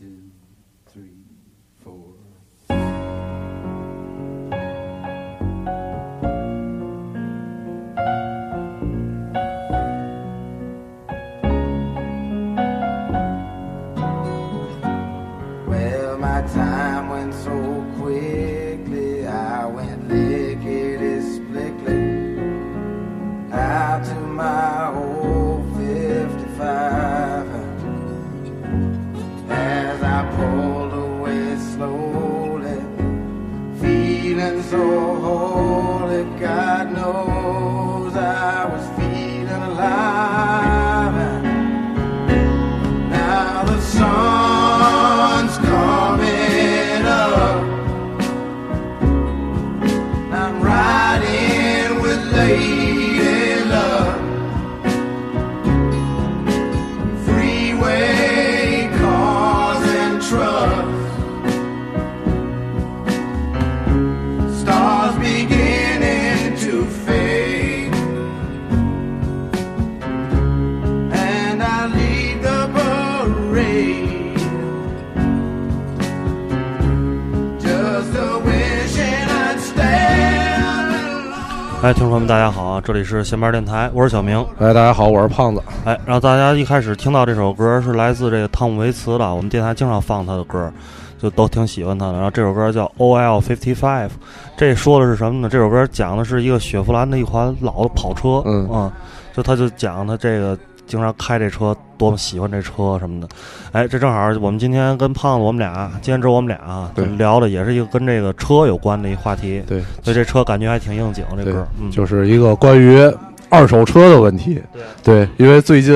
two, three, 这里是闲班电台，我是小明。哎，大家好，我是胖子。哎，然后大家一开始听到这首歌是来自这个汤姆维茨的，我们电台经常放他的歌，就都挺喜欢他的。然后这首歌叫《OL Fifty Five》，这说的是什么呢？这首歌讲的是一个雪佛兰的一款老的跑车，嗯啊，就他就讲他这个经常开这车，多么喜欢这车什么的。哎，这正好我们今天跟胖子我们俩，今天只有我们俩啊，聊的也是一个跟这个车有关的一话题。对，所以这车感觉还挺应景，这对歌，嗯，就是一个关于二手车的问题。对对，因为最近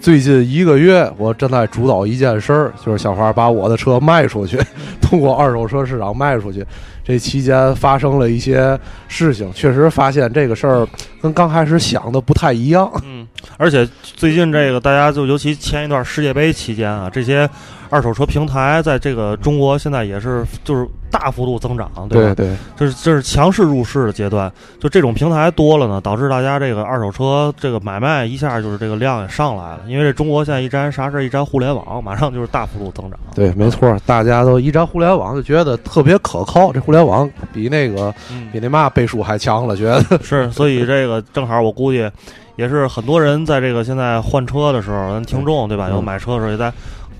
最近一个月，我正在主导一件事儿，就是小花把我的车卖出去，通过二手车市场卖出去。这期间发生了一些事情，确实发现这个事儿跟刚开始想的不太一样。嗯，而且最近这个大家就尤其前一段世界杯期间啊，这些二手车平台在这个中国现在也是就是大幅度增长，吧？对对这是这是强势入市的阶段，就这种平台多了呢，导致大家这个二手车这个买卖一下就是这个量也上来了，因为这中国现在一沾啥事儿一沾互联网，马上就是大幅度增长。对，没错，大家都一沾互联网就觉得特别可靠，这互联网比那个嗯比那嘛倍数还强了，觉得。是，所以这个正好我估计也是很多人在这个现在换车的时候，咱听众对吧？嗯有买车的时候也在，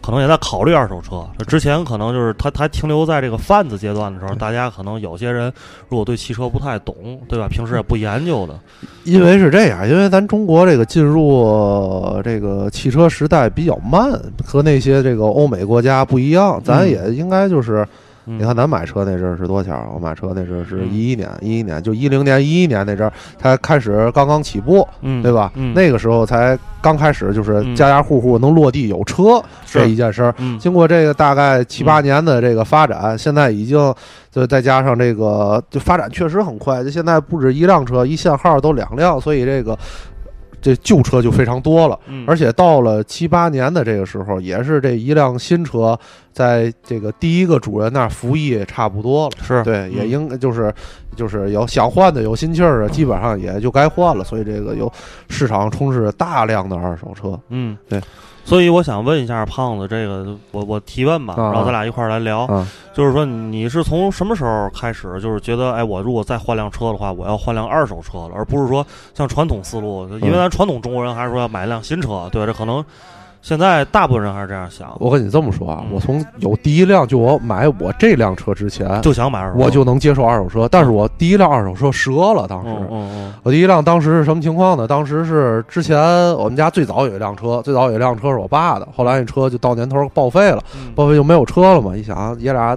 可能也在考虑二手车。之前可能就是他他还停留在这个贩子阶段的时候，大家可能有些人如果对汽车不太懂，对吧？平时也不研究的，因为是这样，因为咱中国这个进入呃这个汽车时代比较慢，和那些这个欧美国家不一样。咱嗯也应该就是，嗯你看咱买车那阵儿是多少钱？我买车那阵儿是嗯一一年，一一年就一零年、一一年那阵儿才开始刚刚起步，嗯，对吧？嗯，那个时候才刚开始，就是嗯家家户户能落地有车这一件事儿。嗯经过这个大概七八年的这个发展，现在已经就再加上这个，就发展确实很快。就现在不止一辆车，一限号都两辆，所以这个这旧车就非常多了。嗯，而且到了七八年的这个时候，也是这一辆新车在这个第一个主人那儿服役差不多了。是对，也嗯应就是就是有想换的、有心气儿的，基本上也就该换了。所以这个有市场充斥大量的二手车。嗯对。所以我想问一下胖子，这个我我提问吧，啊然后咱俩一块儿来聊。啊，就是说，你是从什么时候开始，就是觉得，哎，我如果再换辆车的话，我要换辆二手车了，而不是说像传统思路，因为咱传统中国人还是说要买一辆新车，对，这可能现在大部分人还是这样想，我跟你这么说啊，嗯我从有第一辆就我买我这辆车之前，就想买二手车，我就能接受二手车，但是我第一辆二手车折了，当时。嗯嗯嗯我第一辆当时是什么情况呢？当时是之前我们家最早有一辆车，最早有一辆车是我爸的，后来那车就到年头报废了，嗯，报废就没有车了嘛。一想爷俩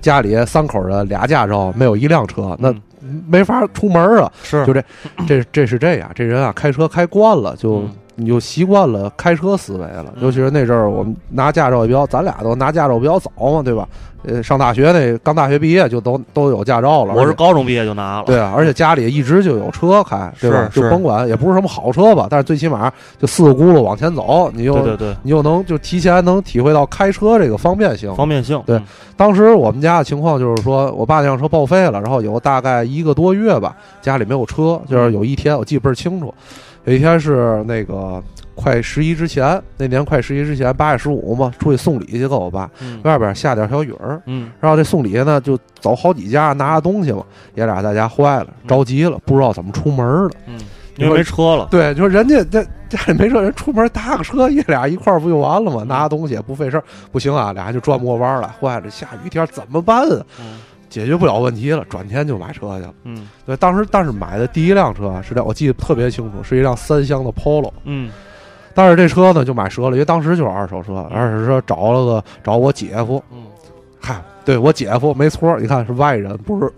家里三口人俩驾照，没有一辆车，那嗯没法出门啊。是就这这这是这样，这人啊开车开惯了，就嗯你就习惯了开车思维了。嗯尤其是那阵儿我们拿驾照也比较，咱俩都拿驾照比较早嘛，对吧？呃，上大学那刚大学毕业就都都有驾照了。我是高中毕业就拿了，对啊，而且家里一直就有车开，对吧？是就甭管也不是什么好车吧，但是最起码就四个轱辘往前走，你又对对对，你又能就提前能体会到开车这个方便性。方便性，对嗯当时我们家的情况就是说，我爸那辆车报废了，然后有大概一个多月吧，家里没有车，就是有一天我记得倍儿清楚，有一天是那个快十一之前，那年快十一之前，八月十五嘛，出去送礼去跟我爸，嗯外边下点小雨儿，嗯然后这送礼呢就走好几家拿东西嘛，爷俩在家坏了，着急了，不知道怎么出门了。嗯，因为没车了，对，就是人家这家里没车，人出门搭个车，爷俩一块儿不就完了吗？拿东西也不费事儿，不行啊，俩就转不过弯儿来，坏了，下雨天怎么办啊？嗯解决不了问题了，转天就买车去了。嗯对，当时但是买的第一辆车啊是辆，我记得特别清楚，是一辆三厢的 Polo。嗯但是这车呢就买折了，因为当时就是二手车，二手车找了个找我姐夫，嗯嗨，对我姐夫没错，你看是外人，不是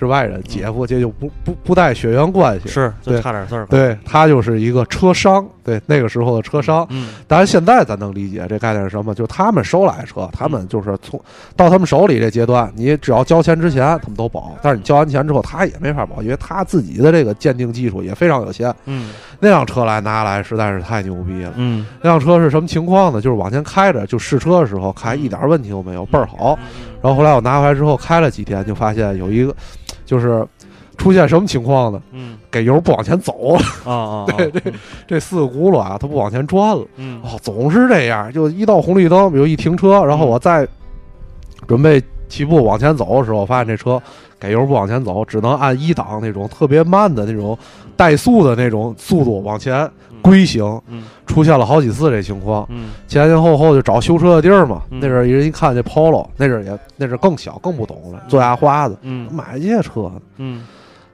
是外人，姐夫这就不不不带血缘关系，是就对差点事儿，对他就是一个车商，对那个时候的车商。嗯当然现在咱能理解这概念是什么，就是他们收来车，他们就是从到他们手里这阶段，你只要交钱之前他们都保，但是你交完钱之后他也没法保，因为他自己的这个鉴定技术也非常有限。嗯那辆车来拿来实在是太牛逼了。嗯那辆车是什么情况呢？就是往前开着，就试车的时候开一点问题都没有，倍儿好。然后后来我拿回来之后开了几天，就发现有一个，就是出现什么情况呢？嗯。给油不往前走了，啊啊，对这这四个轱辘啊，它不往前转了。嗯。哦，总是这样，就一到红绿灯，比如一停车，然后我再准备起步往前走的时候，发现这车给油不往前走，只能按一档那种特别慢的那种怠速的那种速度往前龟行，嗯。出现了好几次这情况。嗯。前前后后就找修车的地儿嘛。嗯。那阵儿人一看这 Polo，那阵儿也那阵儿更小更不懂了，做牙花子，嗯。买这些车嗯。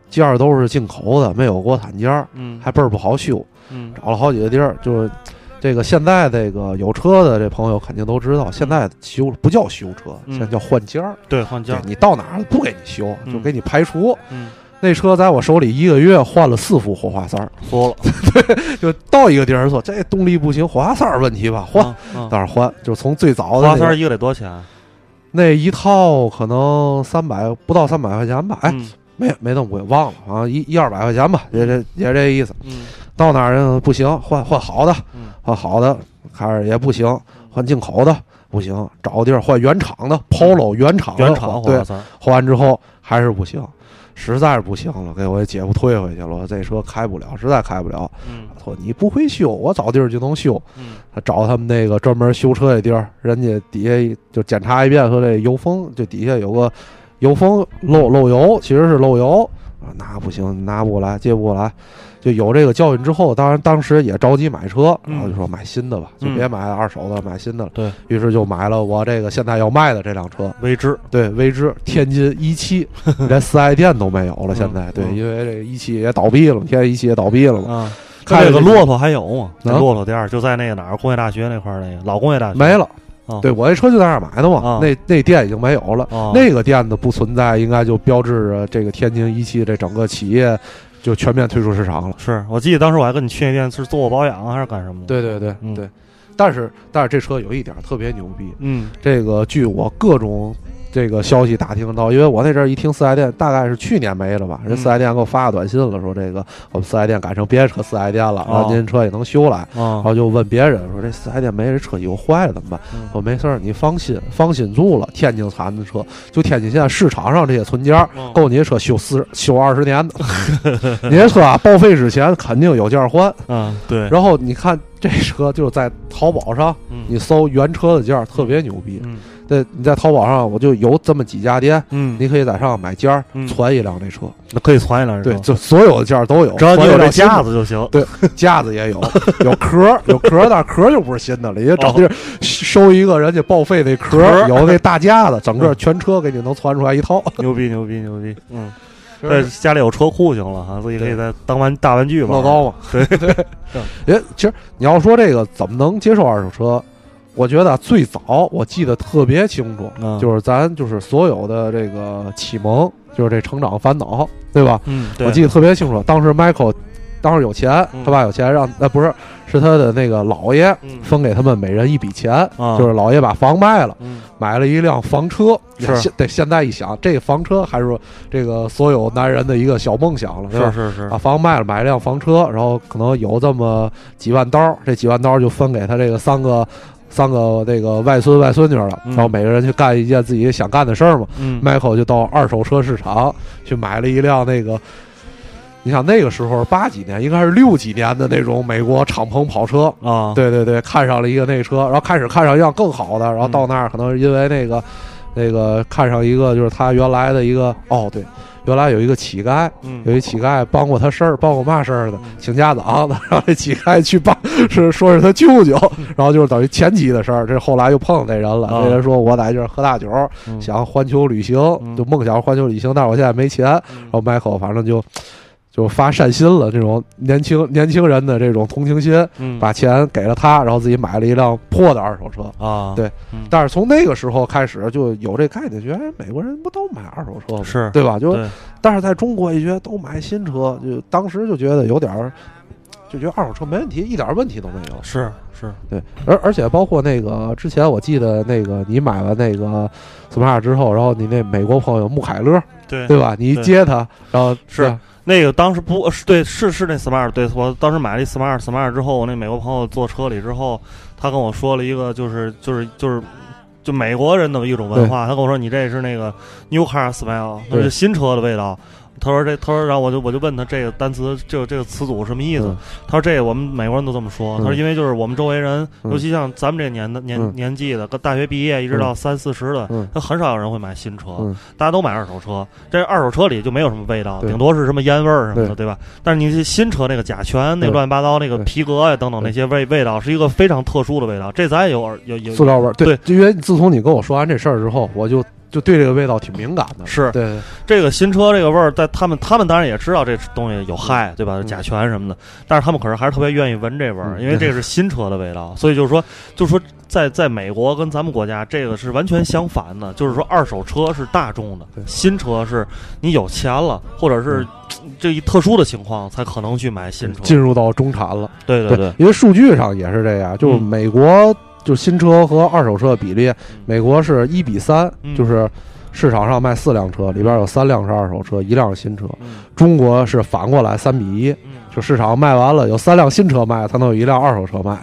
件儿都是进口的，没有国产件儿，嗯。还倍儿不好修。嗯。找了好几个地儿，就是这个现在这个有车的这朋友肯定都知道，现在修不叫修车，嗯。现在叫换件儿。对换件儿，你到哪儿不给你修，嗯。就给你排除。嗯那车在我手里一个月换了四副火花塞儿，服了。就到一个地儿说这动力不行，火花塞儿问题吧，换。嗯到那儿换，就从最早的那个花塞儿一个得多少钱？那一套可能三百不到三百块钱吧，哎，嗯。没没那么贵，忘了，好像一一二百块钱吧，也这也这意思。嗯。到哪儿不行，换换好的，嗯。换好的，开始也不行，换进口的不行，找个地儿换原厂的 Polo 原厂的原厂花对，换完之后还是不行，实在是不行了，给我姐夫退回去了，我这车开不了，实在开不了。嗯他说你不会修，我找地儿就能修。嗯他找他们那个专门修车的地儿，人家底下就检查一遍，说这油封就底下有个油封漏漏油，其实是漏油啊，那不行，拿不过来，接不过来。就有这个教训之后，当然当时也着急买车，嗯。然后就说买新的吧，嗯。就别买二手的，买新的了。对。于是就买了我这个现在要卖的这辆车，威知，对，威之天津一汽，连四 S 店都没有了。现在。对，因为这个一汽也倒闭了嘛，天津一汽也倒闭了嘛，啊。开了个骆驼还有吗？那啊骆驼店儿就在那个哪儿工业大学那块儿，那个老工业大学。没了。啊。对我这车就在那儿买的嘛，啊。那那店已经没有了。啊。那个店的不存在，应该就标志着这个天津一汽这整个企业就全面退出市场了。是我记得当时我还跟你去那店是做过保养啊还是干什么？，对对对、嗯对，但是但是这车有一点特别牛逼，嗯这个据我各种这个消息打听到，因为我那阵儿一听四 S 店，大概是去年没了吧，人嗯四 S 店给我发个短信了，说这个我们四 S 店改成别的车四 S 店了，哦然后您车也能修来，然啊后就问别人说这四 S 店没这车有坏了怎么办？我说没事儿，你放心，放心住了。天津产的车，就天津现在市场上这些存件儿，嗯够你这车修四修二十年的。你这车啊，报废之前肯定有件儿换。嗯对，然后你看这车就是在淘宝上，嗯你搜原车的件儿特别牛逼。嗯对，你在淘宝上我就有这么几家店，嗯，你可以在上买件儿嗯，传一辆这车。那可以攒一辆对，就所有的件儿都有，只要你有这架子就行。对，架子也有，有壳儿，有壳儿，但壳儿就不是新的了，也找地儿收一个人家报废那壳儿，有那大架子，整个嗯全车给你能攒出来一套。牛逼牛逼牛逼！嗯，是这家里有车库行了哈，自己可以在当玩大玩具嘛。乐高嘛，对对。哎，其实你要说这个怎么能接受二手车，我觉得啊最早我记得特别清楚，嗯。就是咱就是所有的这个启蒙，就是这成长烦恼，对吧？嗯，对。我记得特别清楚，当时 Michael 当时有钱，嗯。他爸有钱，让呃不是是他的那个姥爷嗯。分给他们每人一笔钱，啊。就是姥爷把房卖了。嗯。买了一辆房车，是。现对现在一想，这个房车还是这个所有男人的一个小梦想了？是是是。把房卖了，买一辆房车，然后可能有这么几万刀，这几万刀就分给他这个三个三个那个外孙外孙女了，嗯。然后每个人去干一件自己想干的事儿嘛。嗯。Michael 就到二手车市场去买了一辆那个你想那个时候八几年，应该是六几年的那种美国敞篷跑车，啊，对对对，看上了一个那车，然后开始看上一辆更好的，然后到那儿可能是因为那个、那个看上一个就是他原来的一个哦对，原来有一个乞丐，嗯。有一乞丐帮过他事儿，帮过嘛事儿的嗯，请家长的，然后这乞丐去帮是说是他舅舅，然后就是等于前期的事儿，这后来又碰上那人了，啊。那人说我在这儿喝大酒，嗯。想环球旅行，嗯。就梦想环球旅行，但是我现在没钱，然嗯后迈克反正就就发善心了，这种年轻年轻人的这种同情心，嗯。把钱给了他，然后自己买了一辆破的二手车。啊，对。嗯。但是从那个时候开始就有这概念，觉得哎美国人不都买二手车吗？是。对吧？就但是在中国一觉得都买新车，就当时就觉得有点儿，就觉得二手车没问题，一点问题都没有。是是，对，而而且包括那个之前我记得那个你买了那个 smart 之后，然后你那美国朋友穆凯勒，对。对吧？你一接他，然后是那个当时不是对，是是那 smart，对我当时买了一 smart smart 之后，我那美国朋友坐车里之后，他跟我说了一个就是就是就是就美国人的一种文化，他跟我说你这是那个 new car smell，那是新车的味道。他说这，他说，然后我就我就问他这个单词，这个这个词组什么意思？嗯他说这个我们美国人都这么说。嗯他说因为就是我们周围人，嗯尤其像咱们这年的年、嗯年纪的，跟大学毕业一直到三四十的，嗯他很少有人会买新车。嗯大家都买二手车，这二手车里就没有什么味道，对顶多是什么烟味儿什么的，对对吧？但是你这新车那个甲醛、那对乱七八糟那个皮革呀等等那些味味道，是一个非常特殊的味道。这咱也有有有塑料味儿。对因为自从你跟我说完这事儿之后，我就就对这个味道挺敏感的。是。对，这个新车这个味儿，在他们他们当然也知道这东西有害，对吧？嗯。甲醛什么的，但是他们可是还是特别愿意闻这味儿，嗯。因为这个是新车的味道。所以就是说，就是说在在美国跟咱们国家这个是完全相反的，就是说二手车是大众的，新车是你有钱了，或者是这一特殊的情况才可能去买新车。进入到中产了。对对对，因为数据上也是这样，就是嗯。美国就新车和二手车的比例，美国是一比三、嗯就是市场上卖四辆车，里边有三辆是二手车，一辆是新车。嗯中国是反过来三比一，嗯就市场卖完了有三辆新车卖，才能有一辆二手车卖。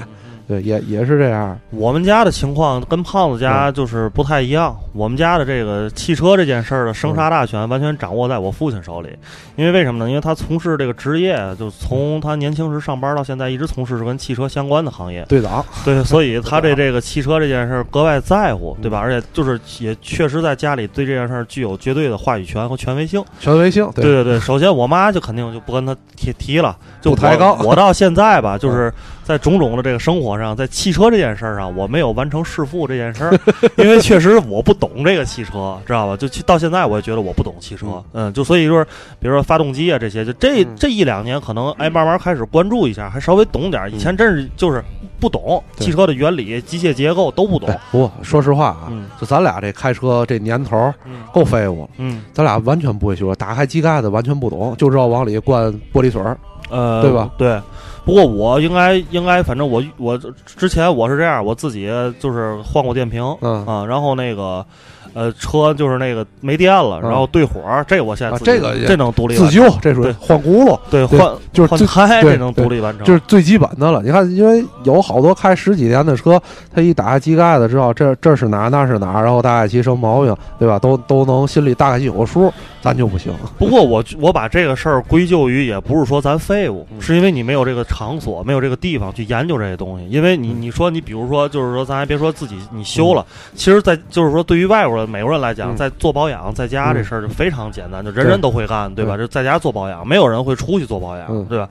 嗯对，也也是这样。我们家的情况跟胖子家嗯就是不太一样。我们家的这个汽车这件事儿的生杀大权完全掌握在我父亲手里。因为为什么呢？因为他从事这个职业，就从他年轻时上班到现在，一直从事是跟汽车相关的行业。队长，对，所以 他对这个汽车这件事儿格外在乎，对吧？而且就是也确实在家里对这件事儿具有绝对的话语权和权威性。权威性，对对对，首先我妈就肯定就不跟他提提了，就抬杠我到现在吧，就是 在种种的这个生活上，在汽车这件事儿上，我没有完成弑父这件事儿，因为确实我不懂这个汽车，知道吧？就到现在我也觉得我不懂汽车，嗯，就所以就是比如说发动机啊这些，就这嗯。这一两年可能哎慢慢开始关注一下，还稍微懂点儿，以前真是就是不懂汽车的原理、机械结构都不懂。哎，，不过说实话啊，嗯。就咱俩这开车这年头够废物了，嗯。咱俩完全不会修车，打开机盖子完全不懂，就知道往里灌玻璃水儿。呃，对吧？对。不过我应该应该，反正我我之前我是这样，我自己就是换过电瓶，嗯。啊，然后那个呃车就是那个没电了，嗯然后对火，这我现在啊这个这能独立自救，这属于对换轱辘，对对换换就是换胎这能独立完成，就是最基本的了。你看，因为有好多开十几年的车，他一打开机盖子，知道这这是哪那是哪，然后大概其什么毛病，对吧？都都能心里大概有个数，咱就不行。不过我我把这个事儿归咎于，也不是说咱废物，嗯是因为你没有这个场所，没有这个地方去研究这些东西。因为你嗯你说你比如说，就是说咱还别说自己你修了，其实在就是说对于外国人、美国人来讲，嗯在做保养在家嗯这事儿就非常简单，就人人都会干，对吧？就在家做保养，没有人会出去做保养，嗯对吧？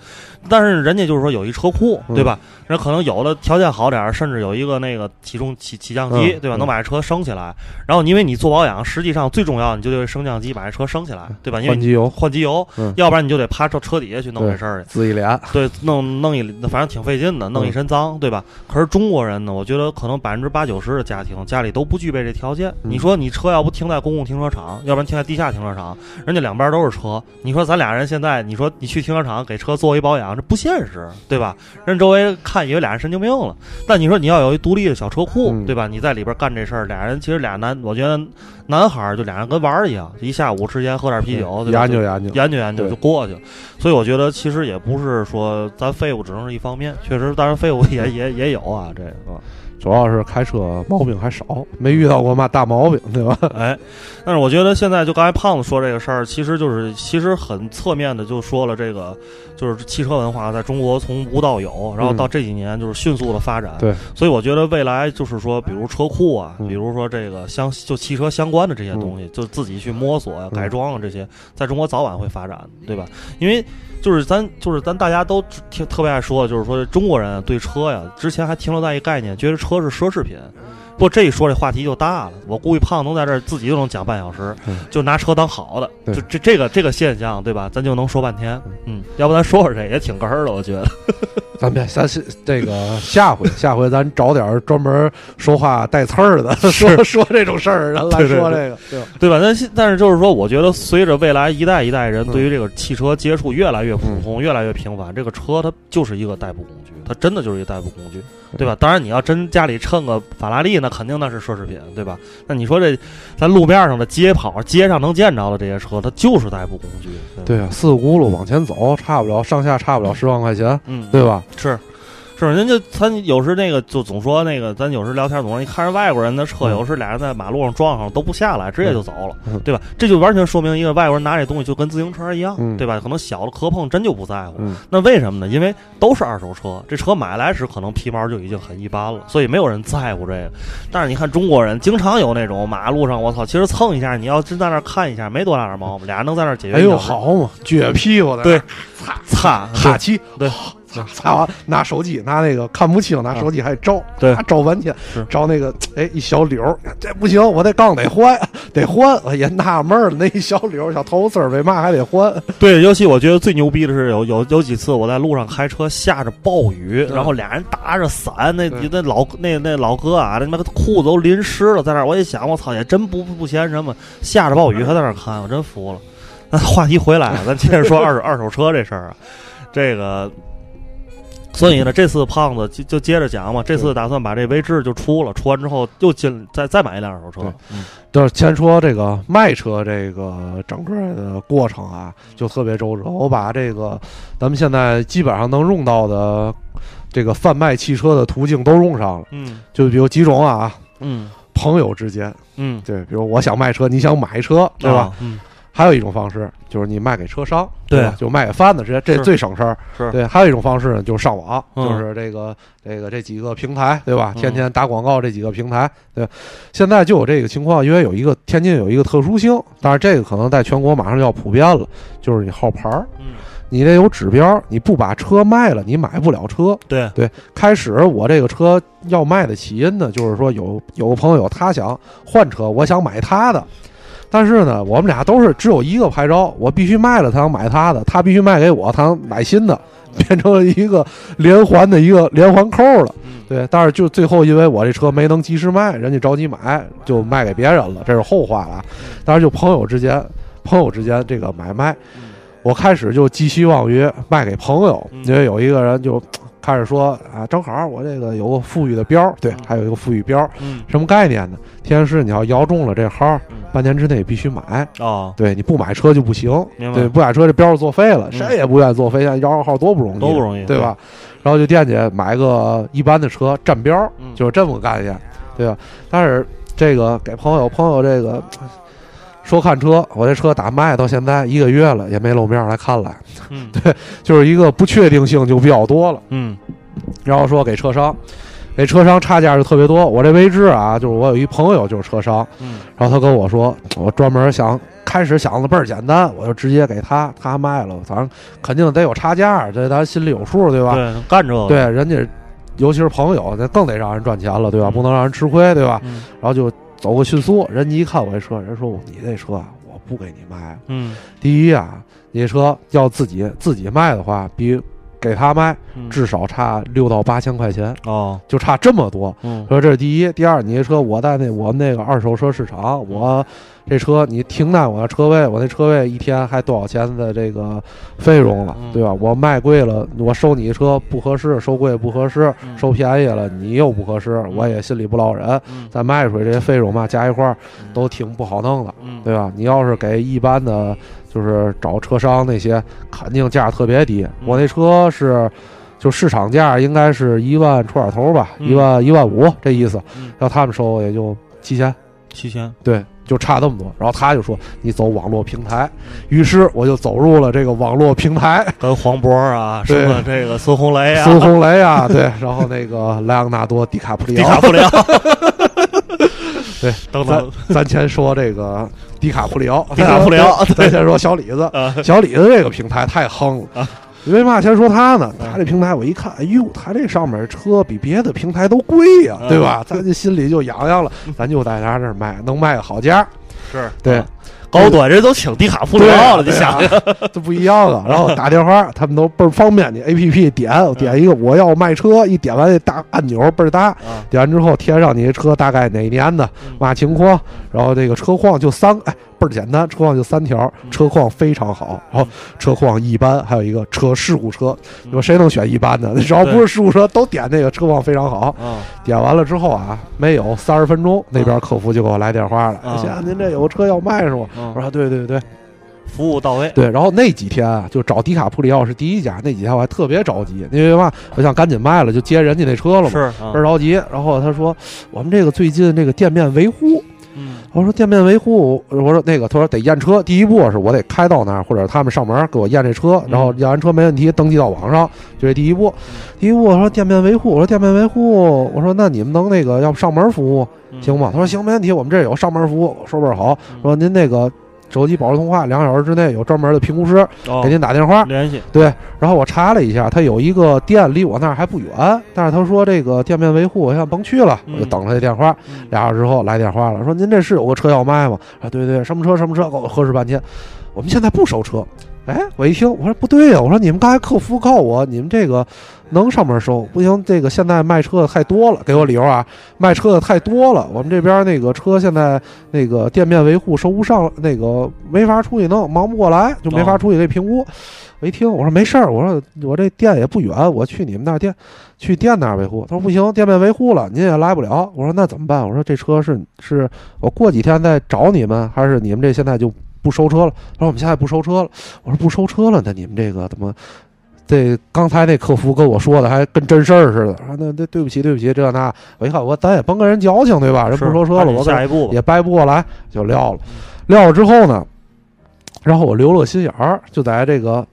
但是人家就是说有一车库，嗯对吧？人可能有的条件好点儿，甚至有一个那个起重起起降机，对吧？能把这车升起来。然后因为你做保养，实际上最重要你就得升降机把这车升起来，对吧？因为你换机油，换机油，嗯要不然你就得趴车车底下去弄这事儿去。自己俩，对，弄弄一，反正挺费劲的，弄一身脏，对吧？可是中国人呢，我觉得可能百分之八九十的家庭家里都不具备这条件。嗯你说你车要不停在公共停车场，要不然停在地下停车场，人家两边都是车。你说咱俩人现在，你说你去停车场给车做一保养，这不现实，对吧？人周围看以为俩人神经病了。但你说你要有一独立的小车库，嗯对吧？你在里边干这事儿，俩人其实俩男，我觉得男孩儿就俩人跟玩儿一样，一下午之间喝点啤酒，研究研究。研究研究就过去了。所以我觉得其实也不是说咱废物只能是一方面，确实，当然废物也也也有啊，这个啊主要是开车毛病还少，没遇到过嘛大毛病，对吧？哎，但是我觉得现在就刚才胖子说这个事儿，其实就是其实很侧面的就说了这个，就是汽车文化在中国从无到有，然后到这几年就是迅速的发展。对，所以我觉得未来就是说，比如车库啊，嗯比如说这个相就汽车相关的这些东西，就自己去摸索改装啊这些，在中国早晚会发展，对吧？因为就是咱就是咱大家都特特别爱说，就是说中国人对车呀，之前还停留在一概念，觉得车是奢侈品。不过这一说这话题就大了，我估计胖能在这儿自己就能讲半小时，嗯就拿车当好的，就这这个这个现象，对吧？咱就能说半天，嗯，要不咱说说这也挺哏儿的，我觉得。咱别，咱是这个下回下回咱找点儿专门说话带刺儿的，说说这种事儿人来说这个，对吧？对吧？但是但是就是说，我觉得随着未来一代一代人嗯对于这个汽车接触越来越普通、越来越频繁，这个车它就是一个代步工具，它真的就是一代步工具，对吧？当然，你要真家里趁个法拉利，那肯定那是奢侈品，对吧？那你说这在路面上的街跑、街上能见着的这些车，它就是代步工具，吧对啊，四个轱辘往前走，差不了上下差不了十万块钱，嗯，对吧？是。是，人家咱有时那个就总说那个，咱有时聊天总说，你看人外国人的车，嗯有时俩人在马路上撞上都不下来，直接就走了，嗯对吧？这就完全说明一个外国人拿这东西就跟自行车一样，嗯对吧？可能小的磕碰真就不在乎。嗯那为什么呢？因为都是二手车，这车买来时可能皮毛就已经很一般了，所以没有人在乎这个。但是你看中国人经常有那种马路上，我操，其实蹭一下，你要真在那看一下，没多大点毛病，俩人能在那解决。哎呦，，好嘛，撅屁股的，对，擦擦哈气，对擦擦 完拿手机拿那个看不清，拿手机还照，对啊照半天是，照那个 哎一小绺儿，这不行，我这杠得换，得换，我也纳闷儿了，那一小绺小头丝儿为嘛还得换？对，尤其我觉得最牛逼的是有有有几次我在路上开车，下着暴雨，嗯然后俩人打着伞，那那老那那老哥啊，那他妈裤子都淋湿了，在那儿我一想，我操，也真不不嫌什么，下着暴雨还在那儿看，我真服了。那话题回来了，咱接着说二手二手车这事儿啊，这个。所以呢，这次胖子就就接着讲嘛，这次打算把这威志就出了，出完之后又进再再买一辆二手车就是先说这个卖车这个整个的过程啊，就特别周折。我把这个咱们现在基本上能用到的这个贩卖汽车的途径都用上了，嗯就比如几种啊，嗯朋友之间，嗯，对，比如我想卖车，你想买车，对吧？啊？嗯，还有一种方式就是你卖给车商，对吧？就卖给贩子，这这最省事儿。是对，还有一种方式呢，就是上网，嗯就是这个这个这几个平台，对吧？嗯天天打广告这几个平台，对。现在就有这个情况，因为有一个天津有一个特殊性，但是这个可能在全国马上就要普遍了，就是你号牌儿，嗯，你得有指标，你不把车卖了，你买不了车。对，对，开始我这个车要卖的起因呢，就是说有有个朋友他想换车，我想买他的，但是呢，我们俩都是只有一个牌照，我必须卖了他能买他的，他必须卖给我，他能买新的，变成了一个连环的一个连环扣了。嗯。对，但是就最后因为我这车没能及时卖，人家着急买，就卖给别人了，这是后话了。但是就朋友之间，朋友之间这个买卖，嗯。我开始就寄希望于卖给朋友，嗯。因为有一个人就开始说啊，正好我这个有个富裕的标，对嗯，还有一个富裕标，嗯。什么概念呢？天师你要摇中了这号，嗯。半年之内必须买，哦，对，你不买车就不行，对，不买车这标就作废了，嗯。谁也不愿意作废，现在摇个号多不容易，都不容易。对吧？然后就惦记买个一般的车占标，嗯。就是这么个概念，对吧？但是这个给朋友，朋友这个说看车，我这车打卖到现在一个月了，也没露面来看来，嗯 就是一个不确定性就比较多了。嗯然后说给车商，给车商差价就特别多。我这威志啊，就是我有一朋友就是车商，嗯然后他跟我说，我专门想开始想的倍儿简单，我就直接给他，他卖了，反正肯定得有差价，这咱心里有数，对吧？对，干这个，对，人家尤其是朋友，那更得让人赚钱了，对吧？嗯不能让人吃亏，对吧？嗯然后就走个迅速，人家一看我这车，人说你这车啊，我不给你卖。嗯。第一啊，你这车要自己自己卖的话，比给他卖嗯。至少差六到八千块钱，哦。就差这么多。嗯。说这是第一，第二，你这车我在那我们那个二手车市场，我这车你停在我的车位，我那车位一天还多少钱的这个费用了，嗯对吧？我卖贵了，我收你车不合适，收贵不合适，嗯收便宜了你又不合适，我也心里不落忍。嗯再卖出去这些费用嘛，加一块儿都挺不好弄的，嗯对吧？你要是给一般的，就是找车商那些，肯定价特别低。嗯我那车是。就市场价应该是一万出点头吧，嗯一万一万五这意思嗯，要他们收也就七千，七千，对，就差这么多。然后他就说你走网络平台，于是我就走入了这个网络平台，跟黄渤啊，什么这个孙红雷啊，孙红雷啊，对，然后那个莱昂纳多·迪卡普里奥，迪卡普里奥，对，等等，咱先说这个迪卡普里奥，迪卡普里奥咱先说小李子，啊。小李子这个平台太横了为嘛？先说他呢，嗯他这平台我一看，哎呦，他这上面车比别的平台都贵呀、嗯对吧？咱这心里就痒痒了，咱就在他这儿卖，能卖个好价，是对啊高端人都请迪卡普里奥了，你想想，这不一样啊。然后打电话，他们都倍儿方便，你 A P P 点，点一个我要卖车，一点完这大按钮倍儿大，啊，点完之后贴上你这车大概哪年的嗯嘛情况，然后这个车况就三，哎，倍儿简单，车况就三条，嗯车况非常好，然后车况一般，还有一个车事故车，嗯。你说谁能选一般的？只要不是事故车，都点那个车况非常好。啊，点完了之后啊，没有三十分钟，那边客服就给我来电话了，啊先生您这有个车要卖是吗？嗯。我说对对对。服务到位，对，然后那几天啊，就找迪卡普里奥是第一家，那几天我还特别着急，因为嘛，我想赶紧卖了，就接人家那车了嘛。是，啊倍儿着急，然后他说我们这个最近这个店面维护，嗯我说店面维护，我说那个，他说得验车，第一步是我得开到那儿，或者他们上门给我验这车，然后验完车没问题，登记到网上，就这第一步。第一步我说店面维护，我说店面维护，我说那你们能那个要不上门服务嗯行吗？他说行，没问题，我们这儿有上门服务，说倍儿好，嗯说您那个手机保持通话，两个小时之内有专门的评估师哦给您打电话。联系，对，然后我查了一下，他有一个店离我那儿还不远，但是他说这个店面维护，我想甭去了，我就嗯等他的电话。嗯俩小时之后来电话了，说您这是有个车要卖吗？啊，对对，什么车什么车，给我核实半天。我们现在不收车。哎，我一听，我说不对呀、我说你们刚才客服告我，你们这个能上门收，不行，这个现在卖车的太多了，给我理由啊，卖车的太多了，我们这边那个车现在那个店面维护收不上，那个没法出去弄，忙不过来，就没法哦出去给评估。我一听，我说没事儿，我说我这店也不远，我去你们那儿店，去店那儿维护。他说不行，店面维护了，您也来不了。我说那怎么办？我说这车是是我过几天再找你们，还是你们这现在就不收车了？他说我们现在不收车了。我说不收车了，那你们这个怎么？这刚才那客服跟我说的还跟真事儿似的，啊那那对不起对不起这那，我一看我咱也甭跟人矫情对吧？人不是收车了，我跟下一步，也掰不过来，就撂了。撂了之后呢，然后我留了个心眼儿，就在这个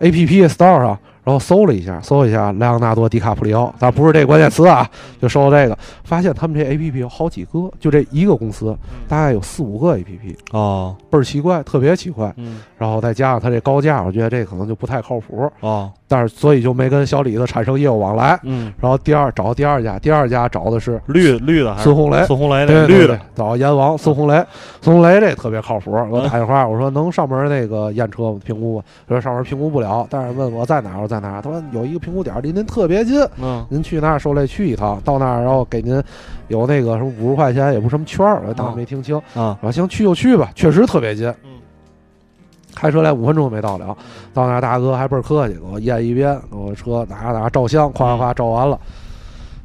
A P P Store 上，然后搜了一下，搜一下莱昂纳多·迪卡普里奥，但不是这个关键词啊，就搜这个，发现他们这 A P P 有好几个，就这一个公司大概有四五个 A P P，啊，倍儿奇怪，特别奇怪。嗯，然后再加上它这高价，我觉得这可能就不太靠谱，哦，但是所以就没跟小李子产生业务往来。嗯，然后第二找第二家，第二家找的是绿绿的还是孙红雷，孙红雷那对绿的。找阎王孙红雷，孙红雷这特别靠谱。我打电话，我说能上门那个验车评估吗？说上门评估不了，但是问我在哪儿，我在哪儿。他说有一个评估点离您特别近，嗯。您去那儿受累去一趟，到那儿然后给您有那个什么五十块钱，也不什么券儿，我当时没听清。啊，我说行，去就去吧，确实特别近。嗯开车来五分钟没到了，到那儿大哥还倍儿客气，给我验一遍，给我车哪哪照相，夸夸夸照完了，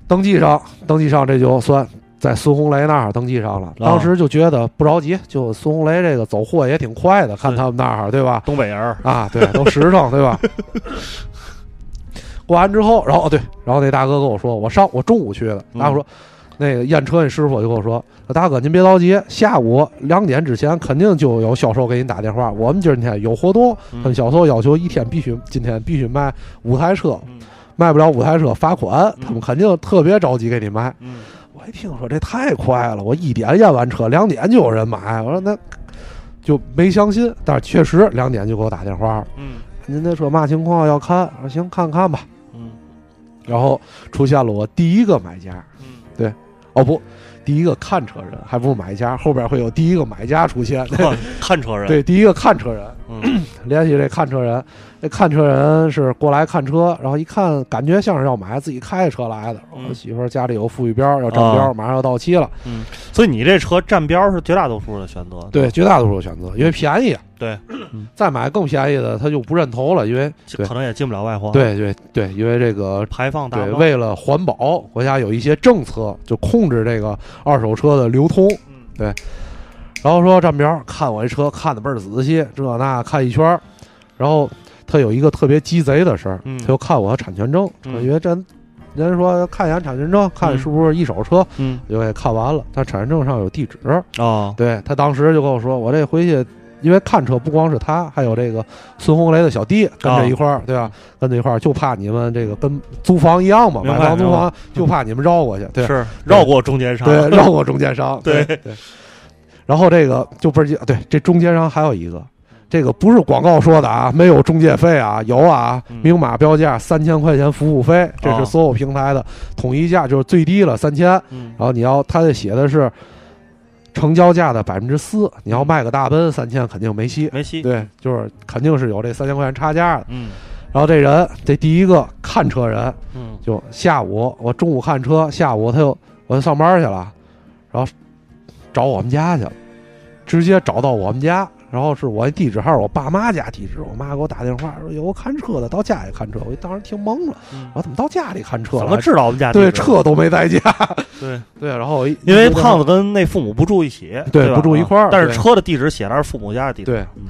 登记上，登记上这就算在孙红雷那儿登记上了。当时就觉得不着急，就孙红雷这个走货也挺快的，看他们那儿对吧？东北人儿，啊，对，都实诚对吧？过完之后，然后对，然后那大哥跟我说，我上我中午去的，嗯大哥说。那个验车那师傅就跟我说：“大哥，您别着急，下午两点之前肯定就有销售给您打电话。我们今天有活动，嗯他们销售要求一天必须今天必须卖五台车，嗯卖不了五台车罚款，嗯他们肯定特别着急给你卖。嗯我一听说这太快了，我一点验完车，两点就有人买，我说那就没相信，但是确实两点就给我打电话了，嗯您那车嘛情况要看？我说行，看看吧。嗯然后出现了我第一个买家，嗯，哦不，第一个看车人，还不是买家，后边会有第一个买家出现。看看车人，对，第一个看车人，嗯。联系这看车人，这看车人是过来看车，然后一看感觉像是要买，自己开着车来的。嗯我媳妇儿家里有富裕标要占标，啊马上要到期了。嗯，所以你这车占标是绝大多数的选择，对，绝大多数选择，因为便宜啊。对，再买更便宜的，他就不认头了，因为可能也进不了外环，，对对对，因为这个，排放大对为了环保，国家有一些政策就控制这个二手车的流通。对然后说站标，看我这车看的倍儿仔细，这那看一圈儿，然后他有一个特别鸡贼的事儿，嗯。他就看我产权证，嗯。因为这人说看一眼产权证，看是不是一手车，嗯。就给看完了。他产权证上有地址，哦。对他当时就跟我说，我这回去。因为看车不光是他，还有这个孙红雷的小弟跟着一块儿，对吧？跟着一块儿，就怕你们这个跟租房一样嘛，买房租房就怕你们绕过去，对。是绕过中间商。对，绕过中间商，对。对。然后这个就不是对，这中间商还有一个，这个不是广告说的啊，没有中介费啊，有啊嗯，明码标价三千块钱服务费，这哦是所有平台的统一价，就是最低了三千。嗯然后你要，他这写的是成交价的百分之四，你要卖个大奔三千肯定没戏。没戏对，就是肯定是有这三千块钱差价的。嗯然后这人，这第一个看车人，嗯就下午我中午看车，下午他又我就上班去了，然后找我们家去了，直接找到我们家，然后是我地址号是我爸妈家地址，我妈给我打电话说有个看车的到家里看车，我当时听懵了，嗯。我怎么到家里看车了？怎么知道我们家对车都没在家，对，对，然后我因为胖子跟那父母不住一起，吧对不住一块儿啊但是车的地址写的是父母家的地址，对。嗯。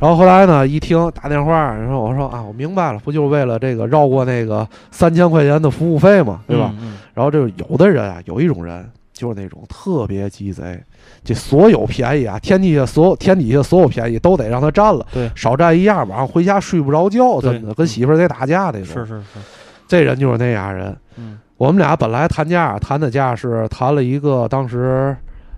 然后后来呢，一听打电话，然后我说啊，我明白了，不就是为了这个绕过那个三千块钱的服务费嘛，对吧？？嗯然后这个有的人啊，有一种人就是那种特别鸡贼，这所有便宜啊，天底下所有天底下所有便宜都得让他占了，对少占一样，晚上回家睡不着觉，真的跟媳妇儿得打架那种。是是是，这人就是那样人。嗯我们俩本来谈价谈的价是谈了一个当时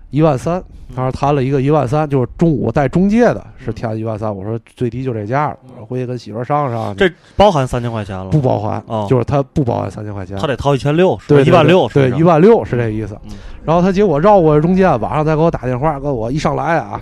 一万三，他说谈了一个一万三，就是中午带中介的，是谈一万三。我说最低就这价了，我说回去跟媳妇儿商量商量。这包含三千块钱了？不包含，哦就是他不包含三千块钱他。得掏一千六，对，一万六，对，一万六是这意思。嗯然后他结果绕过中介，晚上再给我打电话，跟我一上来啊，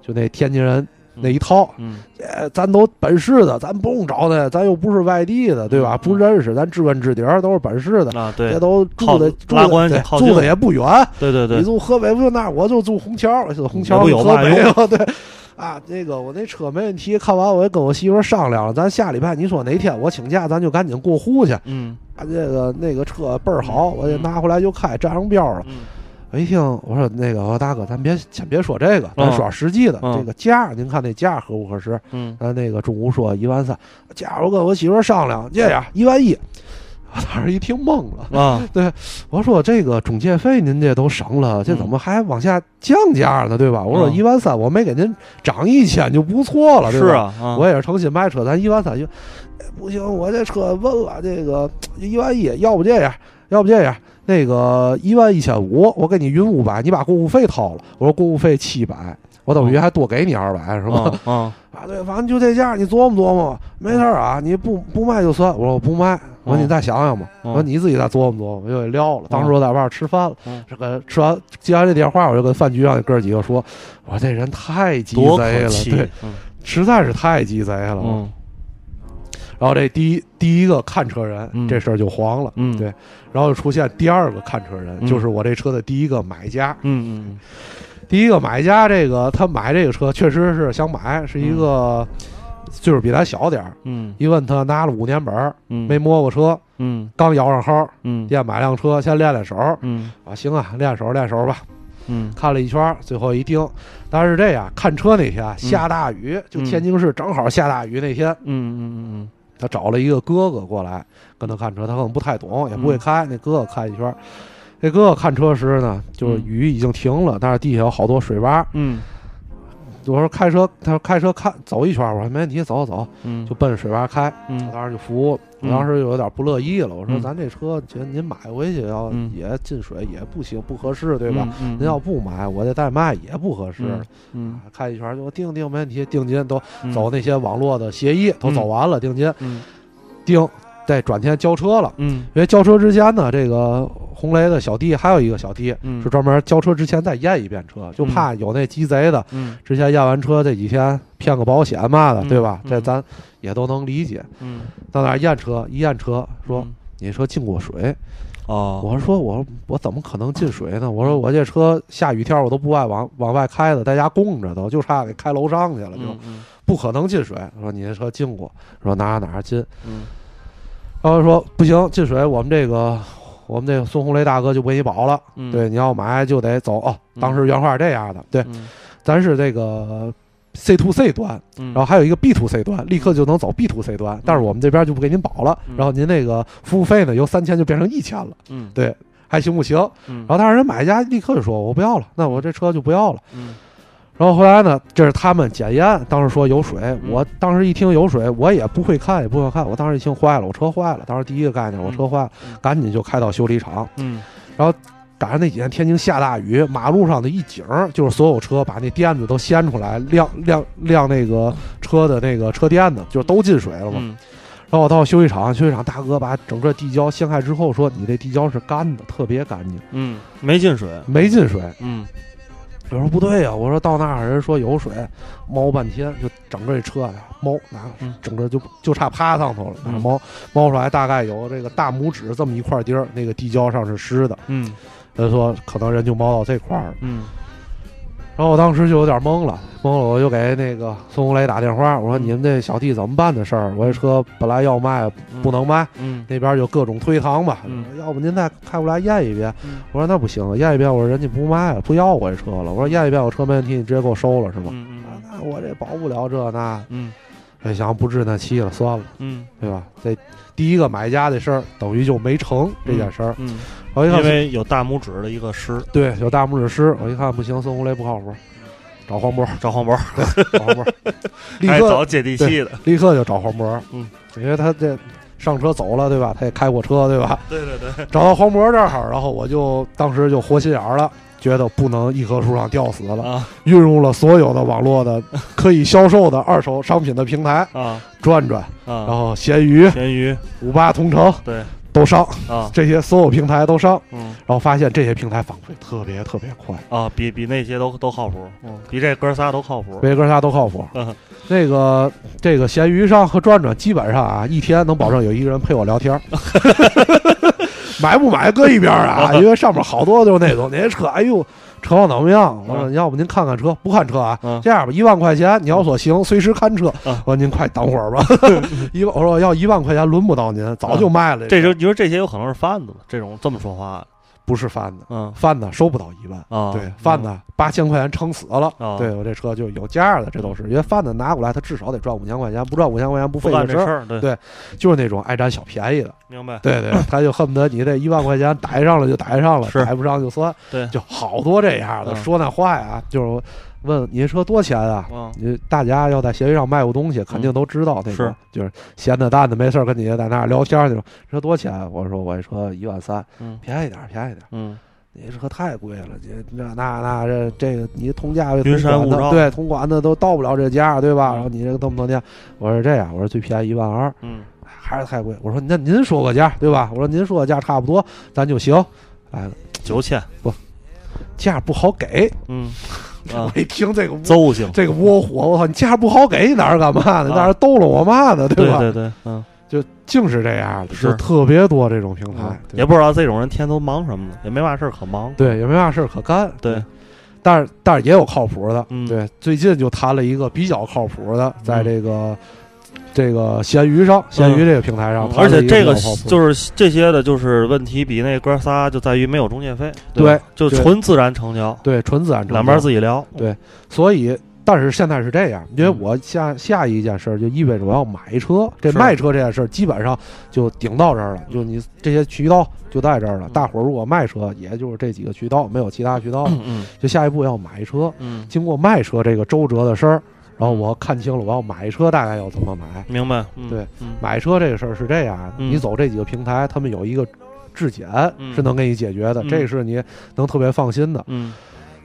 就那天津人那一套，嗯哎，咱都本市的，咱不用找他，咱又不是外地的，对吧？嗯不认识，咱知根知底儿，都是本市的，啊对这都住的住的住的也不远。对对对你，住河北不就那，我就住红桥，是虹桥不有嘛河北啊，对。啊，那个我那车没问题，看完我也跟我媳妇商量了，咱下礼拜你说哪天我请假，咱就赶紧过户去。嗯啊，这个那个车倍儿好，我得拿回来就开，占上标了。嗯我一听，我说那个，我说大哥，咱别先别说这个，咱说点实际的。嗯这个价，您看那价合不合适？嗯咱那个中午说一万三，价我跟我媳妇商量，这样一万一。我当时一听懵了，啊 对我说这个中介费您这都省了，这怎么还往下降价呢？对吧？我说嗯一万三，我没给您涨一千就不错了，对吧？是啊啊，我也是诚心卖车，咱一万三就，哎不行，我这车问了，这个一万一，要不这样，要不这样，那个一万一千五，我给你匀五百，你把过户费掏了。我说过户费七百，我等于还多给你二百，是吧？啊对，反正就这价，你琢磨琢磨，没事儿啊，你不不卖就算。我说我不卖，我说你再想想吧，嗯我说你自己再琢磨琢磨，我就给撂了。当时我在外边吃饭了，嗯这个吃完接完这电话，我就跟饭局上那哥几个说，我说这人太鸡贼了，对，嗯实在是太鸡贼了。嗯然后这第一第一个看车人、嗯这事儿就黄了，嗯对，然后就出现第二个看车人，嗯就是我这车的第一个买家。嗯嗯第一个买家，这个他买这个车确实是想买，是一个岁数比咱小点儿。嗯一问他拿了五年本儿，嗯没摸过车，嗯刚摇上号，嗯店买辆车，先练练手嗯啊，行啊，练手练手吧。嗯看了一圈儿，最后一盯，但是这样看车那天下大雨，就天津市正好下大雨那天，嗯嗯嗯他找了一个哥哥过来跟他看车，他可能不太懂，也不会开。那哥哥开一圈，那哥哥看车时呢，就是雨已经停了，但是地下有好多水洼。嗯我说开车，他说开车看走一圈儿，我说没问题，走走，嗯就奔水洼开。当时就服务，我嗯当时有点不乐意了，我说嗯咱这车，觉得您买回去要嗯也进水也不行，不合适，对吧？？嗯您要不买，我这再卖也不合适。嗯开一圈儿就定定没问题，定金都嗯走那些网络的协议都走完了，定金嗯定，再转天交车了。嗯因为交车之前呢，这个红雷的小弟还有一个小弟嗯。是专门交车之前再验一遍车，就怕有那鸡贼的，嗯。之前验完车这几天骗个保险嘛的，嗯。对吧？嗯。这咱也都能理解。嗯。到那儿验车，一验车说你车进过水，哦。我说我说我怎么可能进水呢？我说我这车下雨天我都不爱往往外开的，在家供着都，就差给开楼上去了，就嗯。不可能进水。说你这车进过，说哪儿哪儿进。嗯。然后说不行，进水我们这个我们这个孙红雷大哥就不给你保了。嗯对，你要买就得走哦。嗯当时原话是这样的，对，嗯咱是这个 C to C 端，嗯，然后还有一个 B to C 端，立刻就能走 B to C 端，但是我们这边就不给您保了，嗯然后您那个服务费呢由三千就变成一千了，嗯对，还行不行？嗯然后但是人买家立刻就说我不要了，那我这车就不要了。嗯然后后来呢，这是他们检验，当时说有水，我当时一听有水，我也不会看，也不会看，我当时一听坏了，我车坏了，当时第一个概念，我车坏了嗯，赶紧就开到修理厂。嗯。然后赶上那几天天津下大雨，马路上的一景就是所有车把那垫子都掀出来，晾晾晾那个车的那个车垫子，就都进水了嘛。嗯。然后我到修理厂，修理厂大哥把整个地胶掀开之后说：“你这地胶是干的，特别干净，嗯，没进水，没进水。”嗯我说不对呀、我说到那儿人说有水，猫半天就整个这车呀猫那嗯整个就就差趴上头了，那嗯猫猫出来大概有这个大拇指这么一块地儿，那个地胶上是湿的。嗯他说可能人就猫到这块儿了。嗯然后我当时就有点懵了，懵了，我就给那个孙红雷打电话，我说嗯你们这小弟怎么办的事儿？我这车本来要卖，不能卖，嗯那边就各种推搪吧，嗯要不您再开过来验一遍。嗯我说那不行，验一遍，我说人家不卖了，不要我这车了。我说验一遍我车没问题，你直接给我收了是吗？那我这保不了这那，嗯哎，想不置那气了，算了，嗯对吧？这第一个买家的事儿等于就没成这件事儿。嗯，我一看因，为有大拇指的一个师，对，有大拇指师，我一看不行，孙红雷不靠谱，找黄渤，找黄渤，找黄渤，立刻还找接地气的，立刻就找黄渤，嗯，因为他这上车走了，对吧？他也开过车，对吧？对对对，找到黄渤这儿，然后我就当时就活心眼儿了，觉得不能一棵树上吊死了，啊运用了所有的网络的 可以销售的二手商品的平台，啊转转，啊，然后闲鱼、咸鱼，五八同城对都上，啊。这些所有平台都上，嗯。然后发现这些平台反馈特别特别快，啊，比比那些都都靠谱，嗯，比这哥仨都靠谱，别哥仨都靠谱。嗯。那个这个闲鱼上和转转基本上啊，一天能保证有一个人陪我聊天儿。买不买搁一边儿啊，因为上面好多就是那种那些车，哎呦，车况怎么样？我说嗯要不您看看车，不看车啊？嗯这样吧，一万块钱，你要说行，随时看车。嗯我说您快等会儿吧，一万我说要一万块钱轮不到您，早就卖了。这就你说这些有可能是贩子吗？这种这么说话，不是贩子，嗯。贩子收不到一万。啊，对，贩子八千块钱撑死了。啊。对我这车就有价的，这都是因为贩子拿过来，他至少得赚五千块钱，不赚五千块钱不不费这事儿。对。对就是那种爱占小便宜的，明白，对对，他就恨不得你这一万块钱逮上了就逮上了，是。逮不上就算，对。就好多这样的、嗯。说那话呀，就是问你这车多钱啊？嗯你大家要在闲鱼上卖过东西，肯定都知道那种，是就是闲的蛋的没事儿跟你在那儿聊天儿那种。车多钱？啊我说我这车一万三，嗯便宜点儿，便宜点儿。嗯你这车太贵了，你那那那这这个你同价位云山同款雾罩的对同款的都到不了这价，对吧？嗯然后你这个这么多年，我说这样，我说最便宜一万二，嗯还是太贵。我说那您说个价，对吧？我说您说个价差不多，咱就行。来了，九千不，价不好给。嗯啊 我，一听这个邹姓，这个窝火，我操，你价不好给，你哪儿干嘛呢？啊哪儿逗了我嘛呢？吧？对对对，嗯，就净是这样的，是就特别多这种平台嗯，也不知道这种人天天都忙什么呢，也没嘛事儿可忙，对，也没嘛事儿可干。对，但是但是也有靠谱的，嗯对，最近就谈了一个比较靠谱的，在这个、这个闲鱼上，闲鱼这个平台上，嗯而且这个就是这些的，就是问题比那哥仨就在于没有中介费，对对就纯自然成交，对纯自然成交。两边自己聊，对所以。但是现在是这样，因为嗯。我下下一件事儿就意味着我要买车，这卖车这件事儿基本上就顶到这儿了，就你这些渠道就在这儿了。嗯。大伙儿如果卖车，也就是这几个渠道，没有其他渠道了。嗯。就下一步要买车，嗯，经过卖车这个周折的事儿，然后我看清了我要买车大概要怎么买。明白，嗯对，嗯。买车这个事儿是这样你走这几个平台，他们有一个质检嗯。是能给你解决的，嗯。这是你能特别放心的。嗯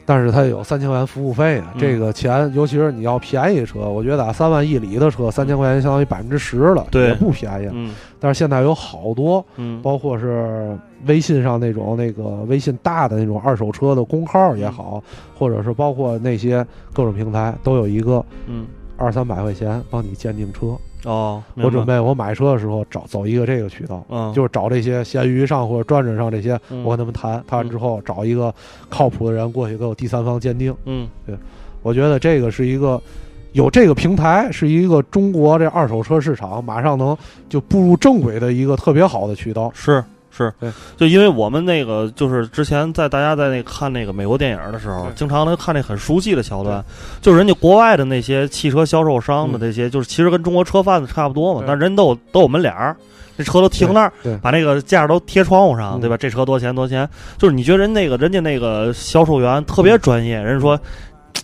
但是它有三千块钱服务费啊，嗯。这个钱，尤其是你要便宜车，我觉得啊，三万一里的车，三千块钱相当于百分之十了，对。也不便宜。嗯。但是现在有好多，嗯，包括是微信上那种那个微信大的那种二手车的公号也好，或者是包括那些各种平台，都有一个嗯。二三百块钱帮你鉴定车。哦，我准，备我买车的时候找走一个这个渠道，嗯，就是找这些闲鱼上或者转转上这些，嗯。我跟他们谈，谈完之后找一个靠谱的人过去给我第三方鉴定。嗯。对我觉得这个是一个有这个平台，是一个中国这二手车市场马上能就步入正轨的一个特别好的渠道。是是，就因为我们那个就是之前在大家在那看那个美国电影的时候，经常能看那很熟悉的桥段，就是人家国外的那些汽车销售商的嗯。这些，就是其实跟中国车贩子差不多嘛，但人都有都有门脸儿。这车都停那儿把那个架都贴窗户上，嗯。对吧？这车多少钱？多少钱？就是你觉得人那个人家那个销售员特别专业，人家说